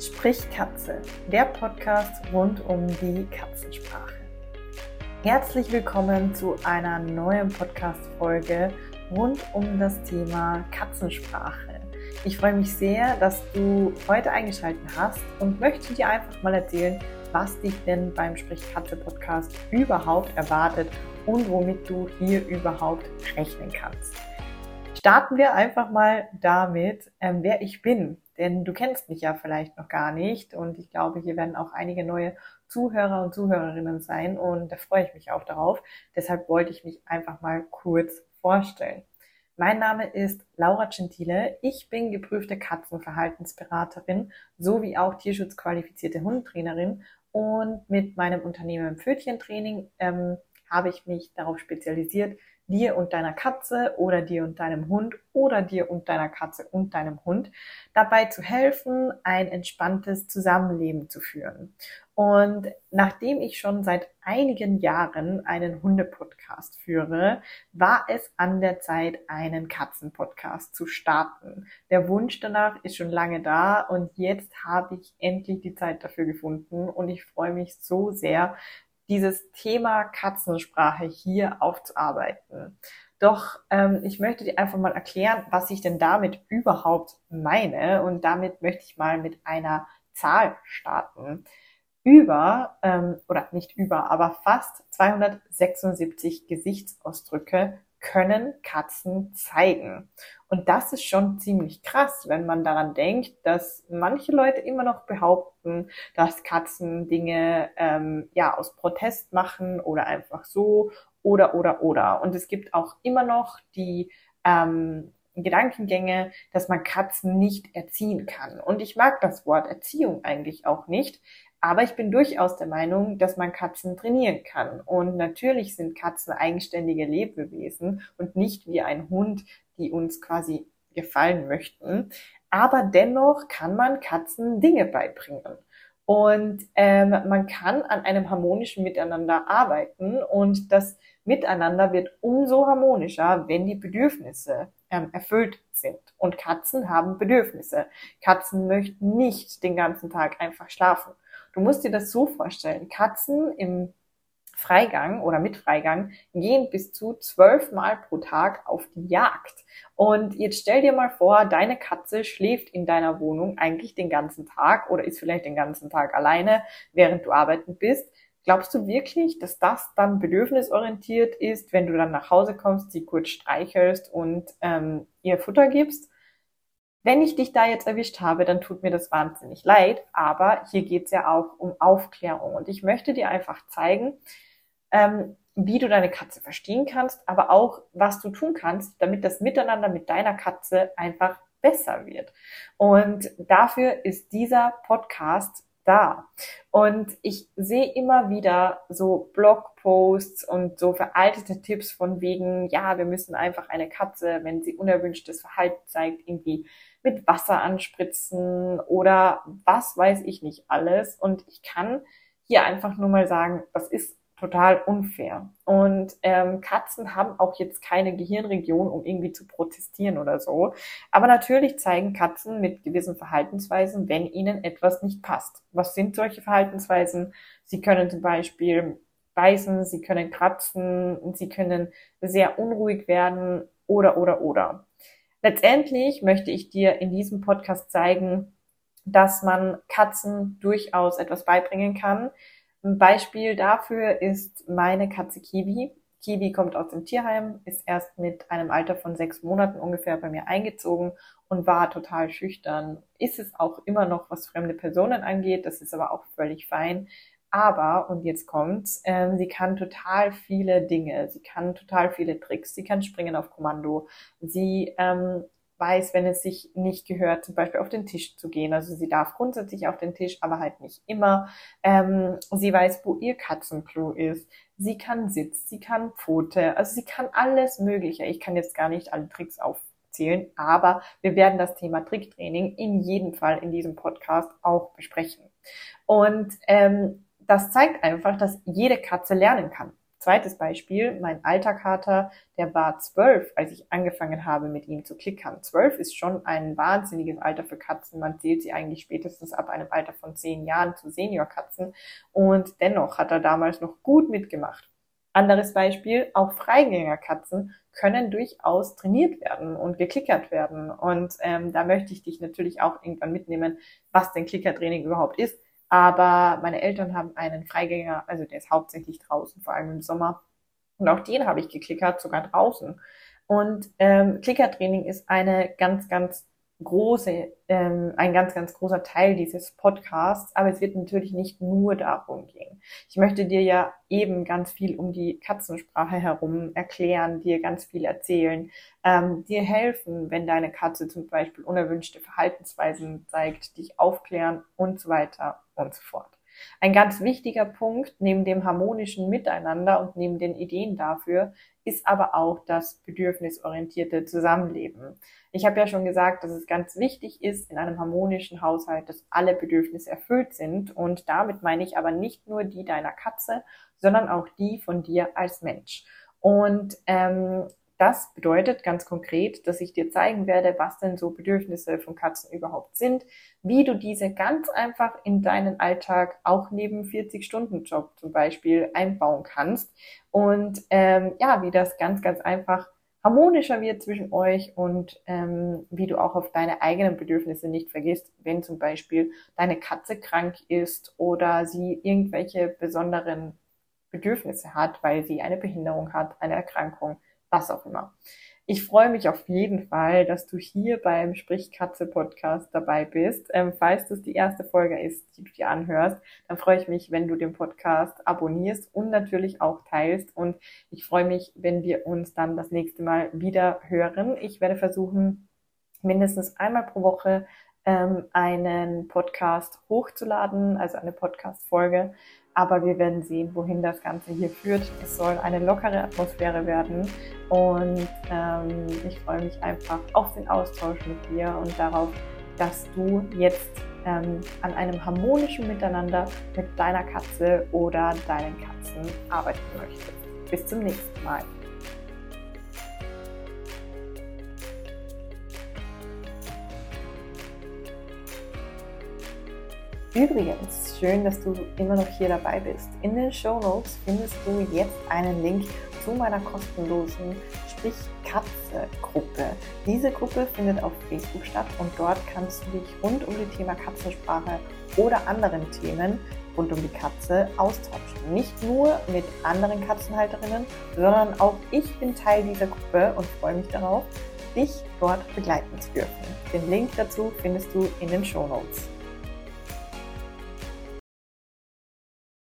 Sprich Katze, der Podcast rund um die Katzensprache. Herzlich willkommen zu einer neuen Podcast-Folge rund um das Thema Katzensprache. Ich freue mich sehr, dass du heute eingeschaltet hast und möchte dir einfach mal erzählen, was dich denn beim Sprich Katze Podcast überhaupt erwartet und womit du hier überhaupt rechnen kannst. Starten wir einfach mal damit, ähm, wer ich bin. Denn du kennst mich ja vielleicht noch gar nicht und ich glaube, hier werden auch einige neue Zuhörer und Zuhörerinnen sein und da freue ich mich auch darauf. Deshalb wollte ich mich einfach mal kurz vorstellen. Mein Name ist Laura Gentile. Ich bin geprüfte Katzenverhaltensberaterin sowie auch tierschutzqualifizierte Hundetrainerin und mit meinem Unternehmen Pfötchentraining ähm, habe ich mich darauf spezialisiert, dir und deiner Katze oder dir und deinem Hund oder dir und deiner Katze und deinem Hund dabei zu helfen, ein entspanntes Zusammenleben zu führen. Und nachdem ich schon seit einigen Jahren einen Hundepodcast führe, war es an der Zeit, einen Katzenpodcast zu starten. Der Wunsch danach ist schon lange da und jetzt habe ich endlich die Zeit dafür gefunden und ich freue mich so sehr, dieses Thema Katzensprache hier aufzuarbeiten. Doch ähm, ich möchte dir einfach mal erklären, was ich denn damit überhaupt meine. Und damit möchte ich mal mit einer Zahl starten. Über, ähm, oder nicht über, aber fast 276 Gesichtsausdrücke können Katzen zeigen. Und das ist schon ziemlich krass, wenn man daran denkt, dass manche Leute immer noch behaupten, dass Katzen Dinge ähm, ja aus Protest machen oder einfach so oder oder oder. Und es gibt auch immer noch die ähm, Gedankengänge, dass man Katzen nicht erziehen kann. Und ich mag das Wort Erziehung eigentlich auch nicht, aber ich bin durchaus der Meinung, dass man Katzen trainieren kann. Und natürlich sind Katzen eigenständige Lebewesen und nicht wie ein Hund, die uns quasi gefallen möchten. Aber dennoch kann man Katzen Dinge beibringen. Und ähm, man kann an einem harmonischen Miteinander arbeiten und das Miteinander wird umso harmonischer, wenn die Bedürfnisse ähm, erfüllt sind. Und Katzen haben Bedürfnisse. Katzen möchten nicht den ganzen Tag einfach schlafen. Du musst dir das so vorstellen. Katzen im Freigang oder mit Freigang gehen bis zu zwölf Mal pro Tag auf die Jagd. Und jetzt stell dir mal vor, deine Katze schläft in deiner Wohnung eigentlich den ganzen Tag oder ist vielleicht den ganzen Tag alleine, während du arbeiten bist. Glaubst du wirklich, dass das dann bedürfnisorientiert ist, wenn du dann nach Hause kommst, sie kurz streichelst und ähm, ihr Futter gibst? Wenn ich dich da jetzt erwischt habe, dann tut mir das wahnsinnig leid, aber hier geht es ja auch um Aufklärung und ich möchte dir einfach zeigen, ähm, wie du deine Katze verstehen kannst, aber auch, was du tun kannst, damit das Miteinander mit deiner Katze einfach besser wird. Und dafür ist dieser Podcast da. Und ich sehe immer wieder so Blogposts und so veraltete Tipps von wegen, ja, wir müssen einfach eine Katze, wenn sie unerwünschtes Verhalten zeigt, irgendwie mit Wasser anspritzen oder was weiß ich nicht alles. Und ich kann hier einfach nur mal sagen, das ist total unfair. Und ähm, Katzen haben auch jetzt keine Gehirnregion, um irgendwie zu protestieren oder so. Aber natürlich zeigen Katzen mit gewissen Verhaltensweisen, wenn ihnen etwas nicht passt. Was sind solche Verhaltensweisen? Sie können zum Beispiel beißen, sie können kratzen, sie können sehr unruhig werden oder oder oder. Letztendlich möchte ich dir in diesem Podcast zeigen, dass man Katzen durchaus etwas beibringen kann. Ein Beispiel dafür ist meine Katze Kiwi. Kiwi kommt aus dem Tierheim, ist erst mit einem Alter von sechs Monaten ungefähr bei mir eingezogen und war total schüchtern. Ist es auch immer noch, was fremde Personen angeht. Das ist aber auch völlig fein. Aber, und jetzt kommt's, äh, sie kann total viele Dinge. Sie kann total viele Tricks. Sie kann springen auf Kommando. Sie ähm, weiß, wenn es sich nicht gehört, zum Beispiel auf den Tisch zu gehen. Also sie darf grundsätzlich auf den Tisch, aber halt nicht immer. Ähm, sie weiß, wo ihr Katzenklo ist. Sie kann Sitz, sie kann Pfote. Also sie kann alles Mögliche. Ich kann jetzt gar nicht alle Tricks aufzählen, aber wir werden das Thema Tricktraining in jedem Fall in diesem Podcast auch besprechen. Und ähm, das zeigt einfach, dass jede Katze lernen kann. Zweites Beispiel, mein alter Kater, der war zwölf, als ich angefangen habe, mit ihm zu klickern. Zwölf ist schon ein wahnsinniges Alter für Katzen. Man zählt sie eigentlich spätestens ab einem Alter von zehn Jahren zu Seniorkatzen. Und dennoch hat er damals noch gut mitgemacht. Anderes Beispiel, auch Freigängerkatzen können durchaus trainiert werden und geklickert werden. Und ähm, da möchte ich dich natürlich auch irgendwann mitnehmen, was denn Klickertraining überhaupt ist. Aber meine Eltern haben einen Freigänger, also der ist hauptsächlich draußen, vor allem im Sommer. Und auch den habe ich geklickert, sogar draußen. Und ähm, Klickertraining ist eine ganz, ganz große, ähm, ein ganz, ganz großer Teil dieses Podcasts, aber es wird natürlich nicht nur darum gehen. Ich möchte dir ja eben ganz viel um die Katzensprache herum erklären, dir ganz viel erzählen, ähm, dir helfen, wenn deine Katze zum Beispiel unerwünschte Verhaltensweisen zeigt, dich aufklären und so weiter und so fort. Ein ganz wichtiger Punkt neben dem harmonischen Miteinander und neben den Ideen dafür ist aber auch das bedürfnisorientierte Zusammenleben. Ich habe ja schon gesagt, dass es ganz wichtig ist in einem harmonischen Haushalt, dass alle Bedürfnisse erfüllt sind. Und damit meine ich aber nicht nur die deiner Katze, sondern auch die von dir als Mensch. Und ähm, das bedeutet ganz konkret, dass ich dir zeigen werde, was denn so Bedürfnisse von Katzen überhaupt sind, wie du diese ganz einfach in deinen Alltag auch neben 40-Stunden-Job zum Beispiel einbauen kannst und ähm, ja, wie das ganz, ganz einfach harmonischer wird zwischen euch und ähm, wie du auch auf deine eigenen Bedürfnisse nicht vergisst, wenn zum Beispiel deine Katze krank ist oder sie irgendwelche besonderen Bedürfnisse hat, weil sie eine Behinderung hat, eine Erkrankung was auch immer. Ich freue mich auf jeden Fall, dass du hier beim Sprichkatze Podcast dabei bist. Ähm, falls das die erste Folge ist, die du dir anhörst, dann freue ich mich, wenn du den Podcast abonnierst und natürlich auch teilst. Und ich freue mich, wenn wir uns dann das nächste Mal wieder hören. Ich werde versuchen, mindestens einmal pro Woche ähm, einen Podcast hochzuladen, also eine Podcast-Folge. Aber wir werden sehen, wohin das Ganze hier führt. Es soll eine lockere Atmosphäre werden. Und ähm, ich freue mich einfach auf den Austausch mit dir und darauf, dass du jetzt ähm, an einem harmonischen Miteinander mit deiner Katze oder deinen Katzen arbeiten möchtest. Bis zum nächsten Mal. Übrigens, schön, dass du immer noch hier dabei bist. In den Show Notes findest du jetzt einen Link zu meiner kostenlosen Sprich Katze Gruppe. Diese Gruppe findet auf Facebook statt und dort kannst du dich rund um das Thema Katzensprache oder anderen Themen rund um die Katze austauschen. Nicht nur mit anderen Katzenhalterinnen, sondern auch ich bin Teil dieser Gruppe und freue mich darauf, dich dort begleiten zu dürfen. Den Link dazu findest du in den Show Notes.